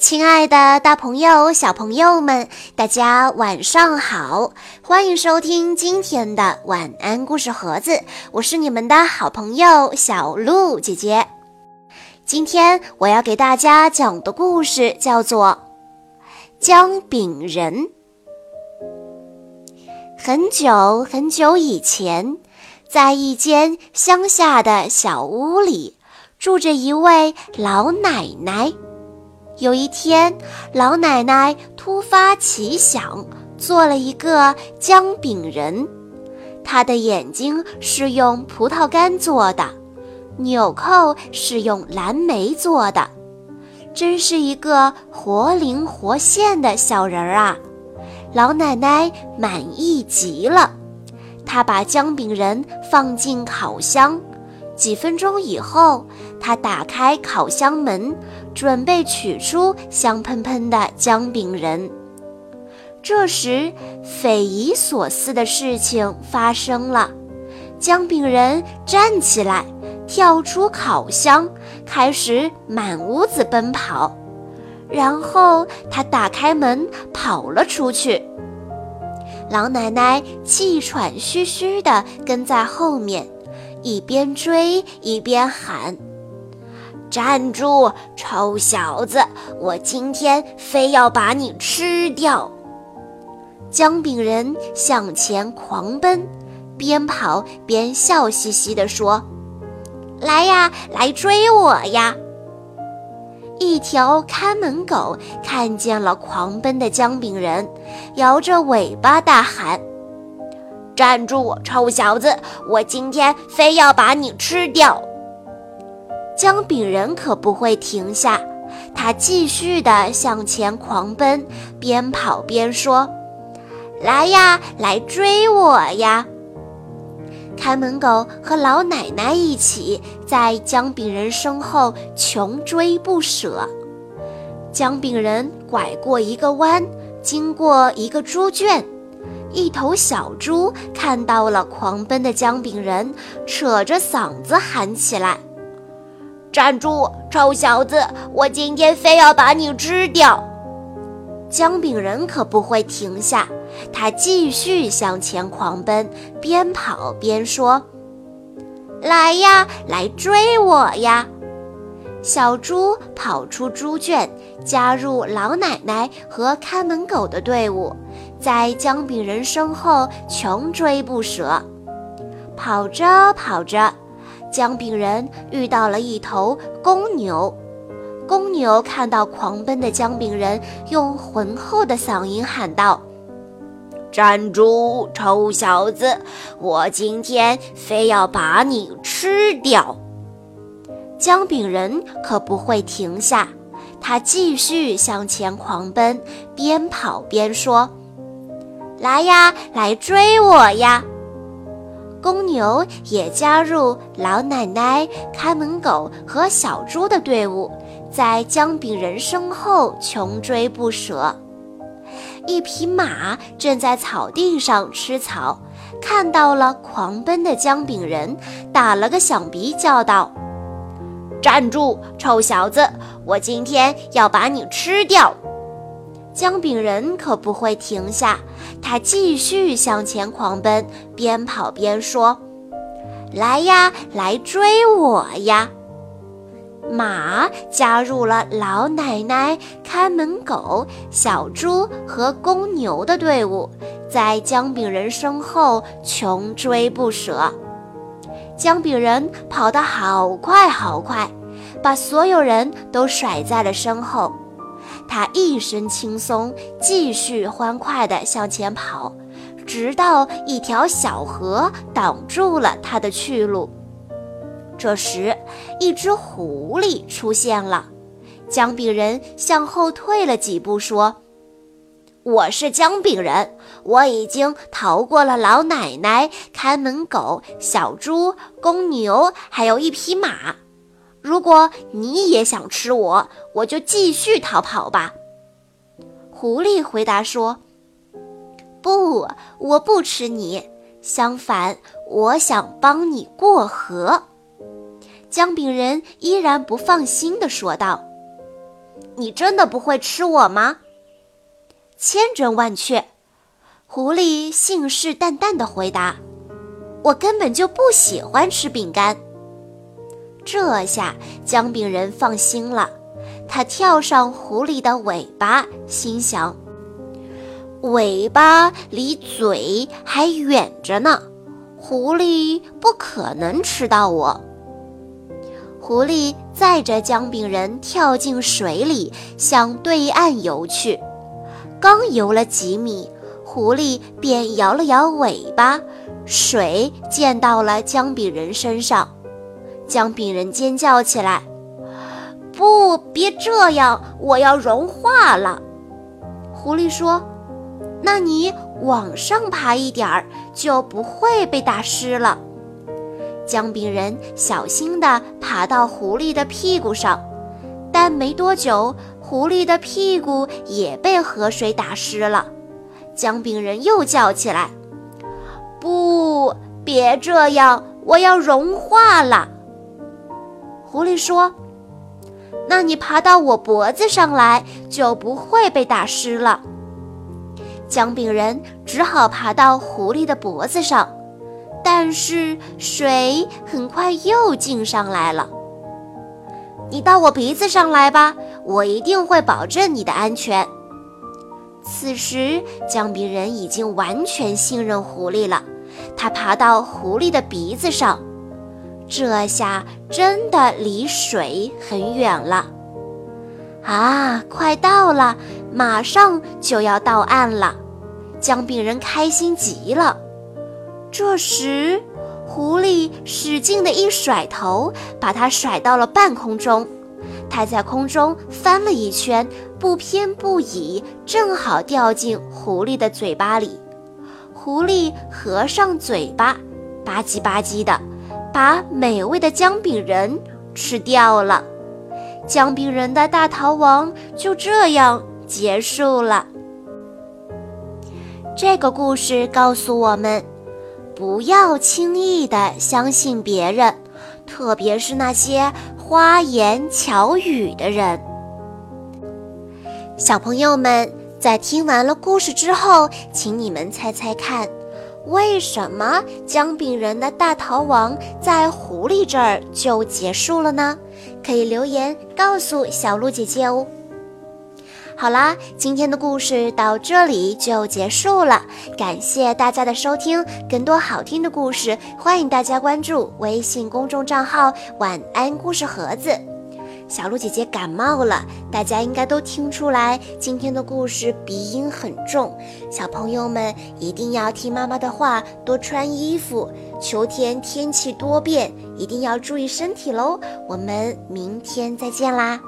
亲爱的，大朋友、小朋友们，大家晚上好！欢迎收听今天的晚安故事盒子，我是你们的好朋友小鹿姐姐。今天我要给大家讲的故事叫做《姜饼人》。很久很久以前，在一间乡下的小屋里，住着一位老奶奶。有一天，老奶奶突发奇想，做了一个姜饼人。她的眼睛是用葡萄干做的，纽扣是用蓝莓做的，真是一个活灵活现的小人儿啊！老奶奶满意极了，她把姜饼人放进烤箱。几分钟以后，她打开烤箱门。准备取出香喷喷的姜饼人，这时匪夷所思的事情发生了：姜饼人站起来，跳出烤箱，开始满屋子奔跑，然后他打开门跑了出去。老奶奶气喘吁吁地跟在后面，一边追一边喊。站住，臭小子！我今天非要把你吃掉！姜饼人向前狂奔，边跑边笑嘻嘻地说：“来呀，来追我呀！”一条看门狗看见了狂奔的姜饼人，摇着尾巴大喊：“站住，臭小子！我今天非要把你吃掉！”姜饼人可不会停下，他继续地向前狂奔，边跑边说：“来呀，来追我呀！”看门狗和老奶奶一起在姜饼人身后穷追不舍。姜饼人拐过一个弯，经过一个猪圈，一头小猪看到了狂奔的姜饼人，扯着嗓子喊起来。站住，臭小子！我今天非要把你吃掉！姜饼人可不会停下，他继续向前狂奔，边跑边说：“来呀，来追我呀！”小猪跑出猪圈，加入老奶奶和看门狗的队伍，在姜饼人身后穷追不舍。跑着跑着。姜饼人遇到了一头公牛，公牛看到狂奔的姜饼人，用浑厚的嗓音喊道：“站住，臭小子！我今天非要把你吃掉！”姜饼人可不会停下，他继续向前狂奔，边跑边说：“来呀，来追我呀！”公牛也加入老奶奶、看门狗和小猪的队伍，在姜饼人身后穷追不舍。一匹马正在草地上吃草，看到了狂奔的姜饼人，打了个响鼻，叫道：“站住，臭小子！我今天要把你吃掉！”姜饼人可不会停下，他继续向前狂奔，边跑边说：“来呀，来追我呀！”马加入了老奶奶、看门狗、小猪和公牛的队伍，在姜饼人身后穷追不舍。姜饼人跑得好快好快，把所有人都甩在了身后。他一身轻松，继续欢快地向前跑，直到一条小河挡住了他的去路。这时，一只狐狸出现了。姜饼人向后退了几步，说：“我是姜饼人，我已经逃过了老奶奶、看门狗、小猪、公牛，还有一匹马。”如果你也想吃我，我就继续逃跑吧。”狐狸回答说，“不，我不吃你。相反，我想帮你过河。”姜饼人依然不放心地说道：“你真的不会吃我吗？千真万确，狐狸信誓旦旦地回答：“我根本就不喜欢吃饼干。”这下姜饼人放心了，他跳上狐狸的尾巴，心想：“尾巴离嘴还远着呢，狐狸不可能吃到我。”狐狸载着姜饼人跳进水里，向对岸游去。刚游了几米，狐狸便摇了摇尾巴，水溅到了姜饼人身上。姜饼人尖叫起来：“不，别这样，我要融化了！”狐狸说：“那你往上爬一点儿，就不会被打湿了。”姜饼人小心地爬到狐狸的屁股上，但没多久，狐狸的屁股也被河水打湿了。姜饼人又叫起来：“不，别这样，我要融化了。”狐狸说：“那你爬到我脖子上来，就不会被打湿了。”姜饼人只好爬到狐狸的脖子上。但是水很快又进上来了。你到我鼻子上来吧，我一定会保证你的安全。此时，姜饼人已经完全信任狐狸了。他爬到狐狸的鼻子上，这下真的离水很远了。啊，快到了，马上就要到岸了。姜饼人开心极了。这时，狐狸使劲的一甩头，把它甩到了半空中。它在空中翻了一圈，不偏不倚，正好掉进狐狸的嘴巴里。狐狸合上嘴巴，吧唧吧唧的，把美味的姜饼人吃掉了。姜饼人的大逃亡就这样结束了。这个故事告诉我们。不要轻易的相信别人，特别是那些花言巧语的人。小朋友们，在听完了故事之后，请你们猜猜看，为什么姜饼人的大逃亡在狐狸这儿就结束了呢？可以留言告诉小鹿姐姐哦。好啦，今天的故事到这里就结束了，感谢大家的收听。更多好听的故事，欢迎大家关注微信公众账号“晚安故事盒子”。小鹿姐姐感冒了，大家应该都听出来，今天的故事鼻音很重。小朋友们一定要听妈妈的话，多穿衣服。秋天天气多变，一定要注意身体喽。我们明天再见啦！